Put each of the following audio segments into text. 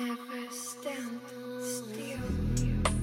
Never stand still.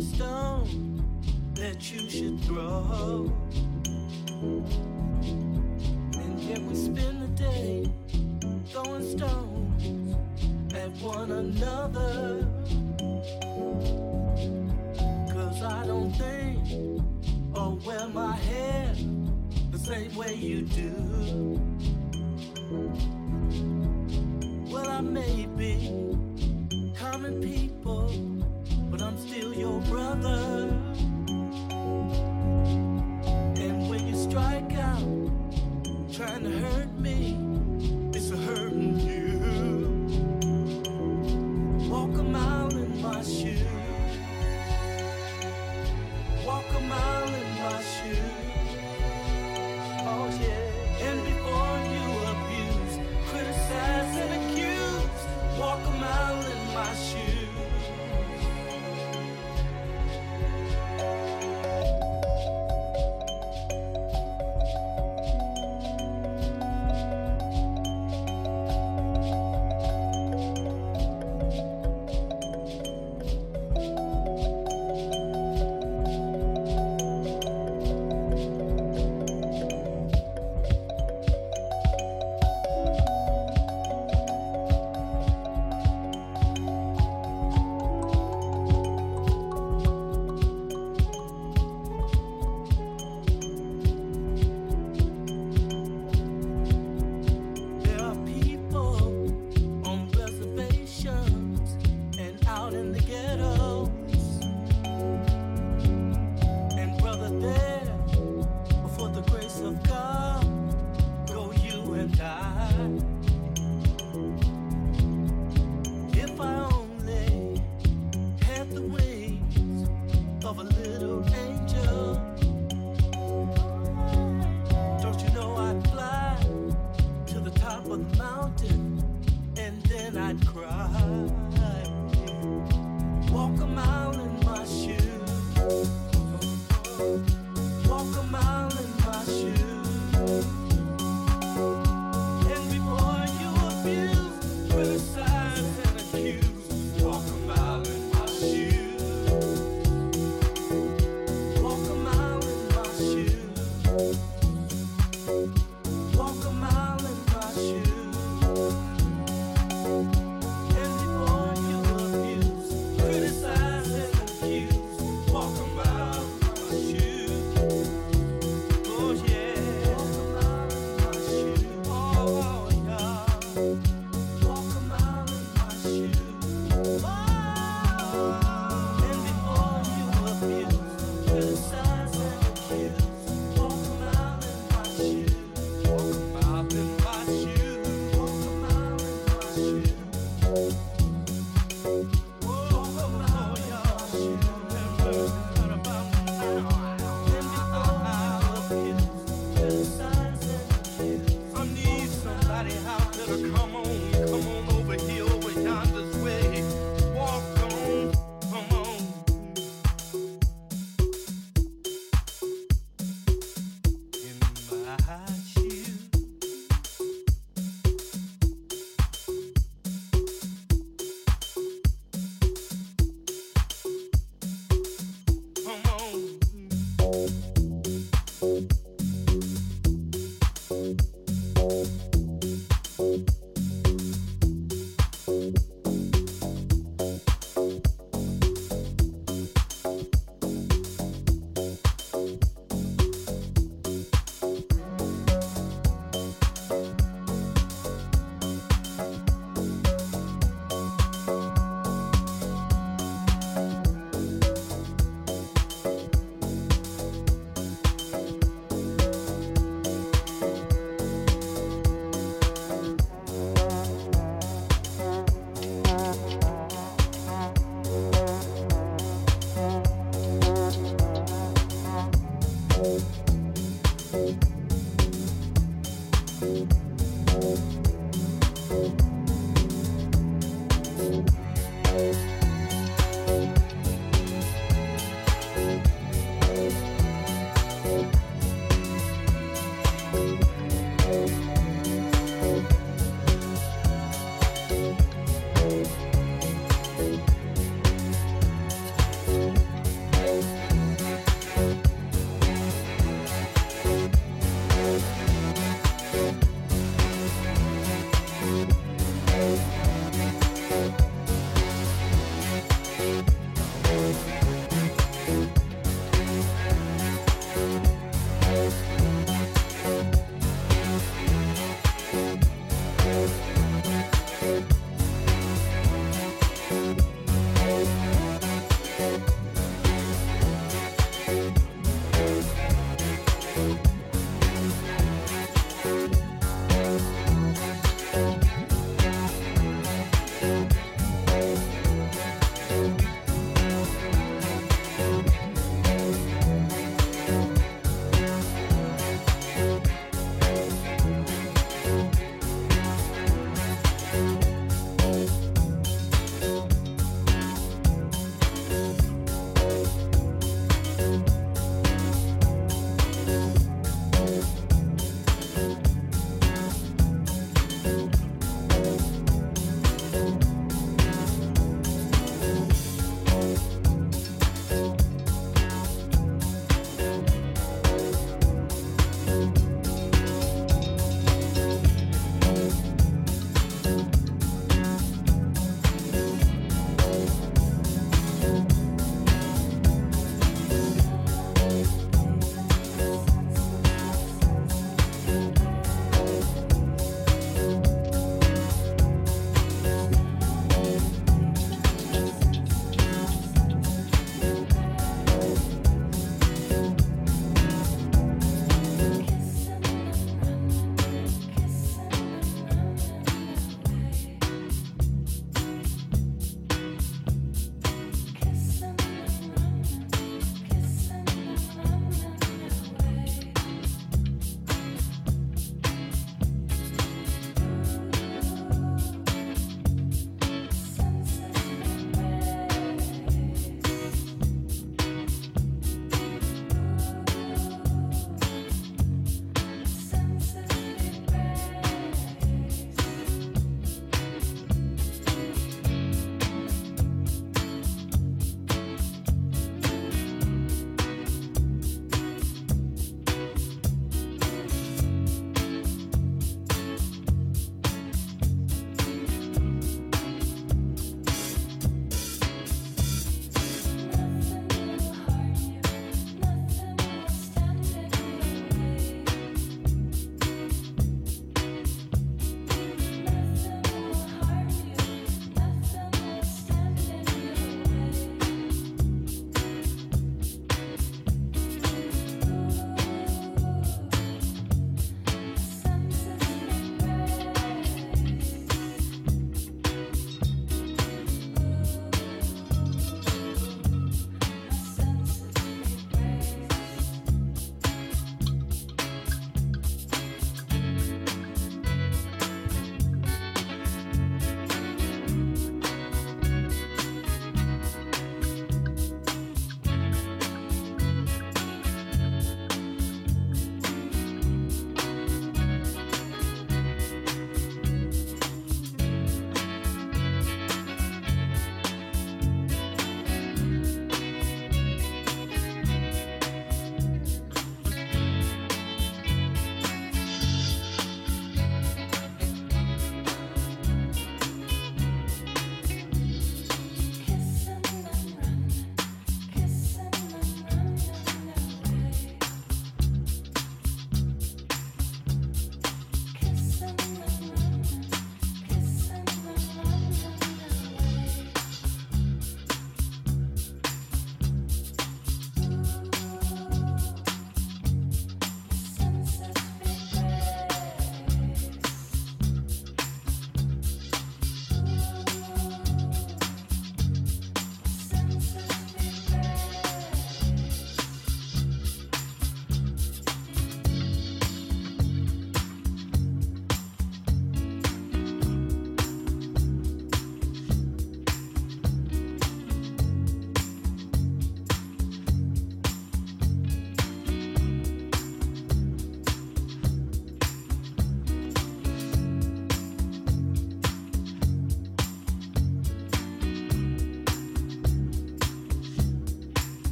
Stone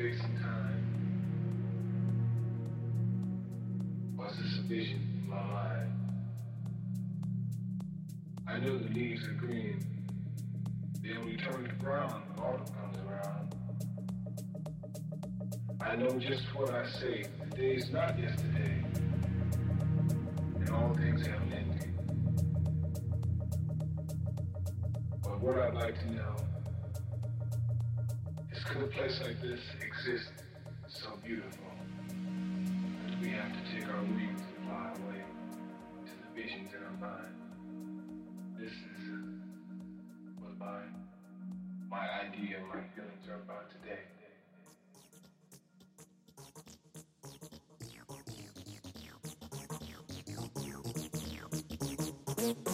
space and time? Was this a vision in my mind? I know the leaves are green. They only turn to brown when autumn comes around. I know just what I say. The day is not yesterday. exist so beautiful that we have to take our wings and fly away to the visions in our mind. This is what my, my idea and my feelings are about today. Thank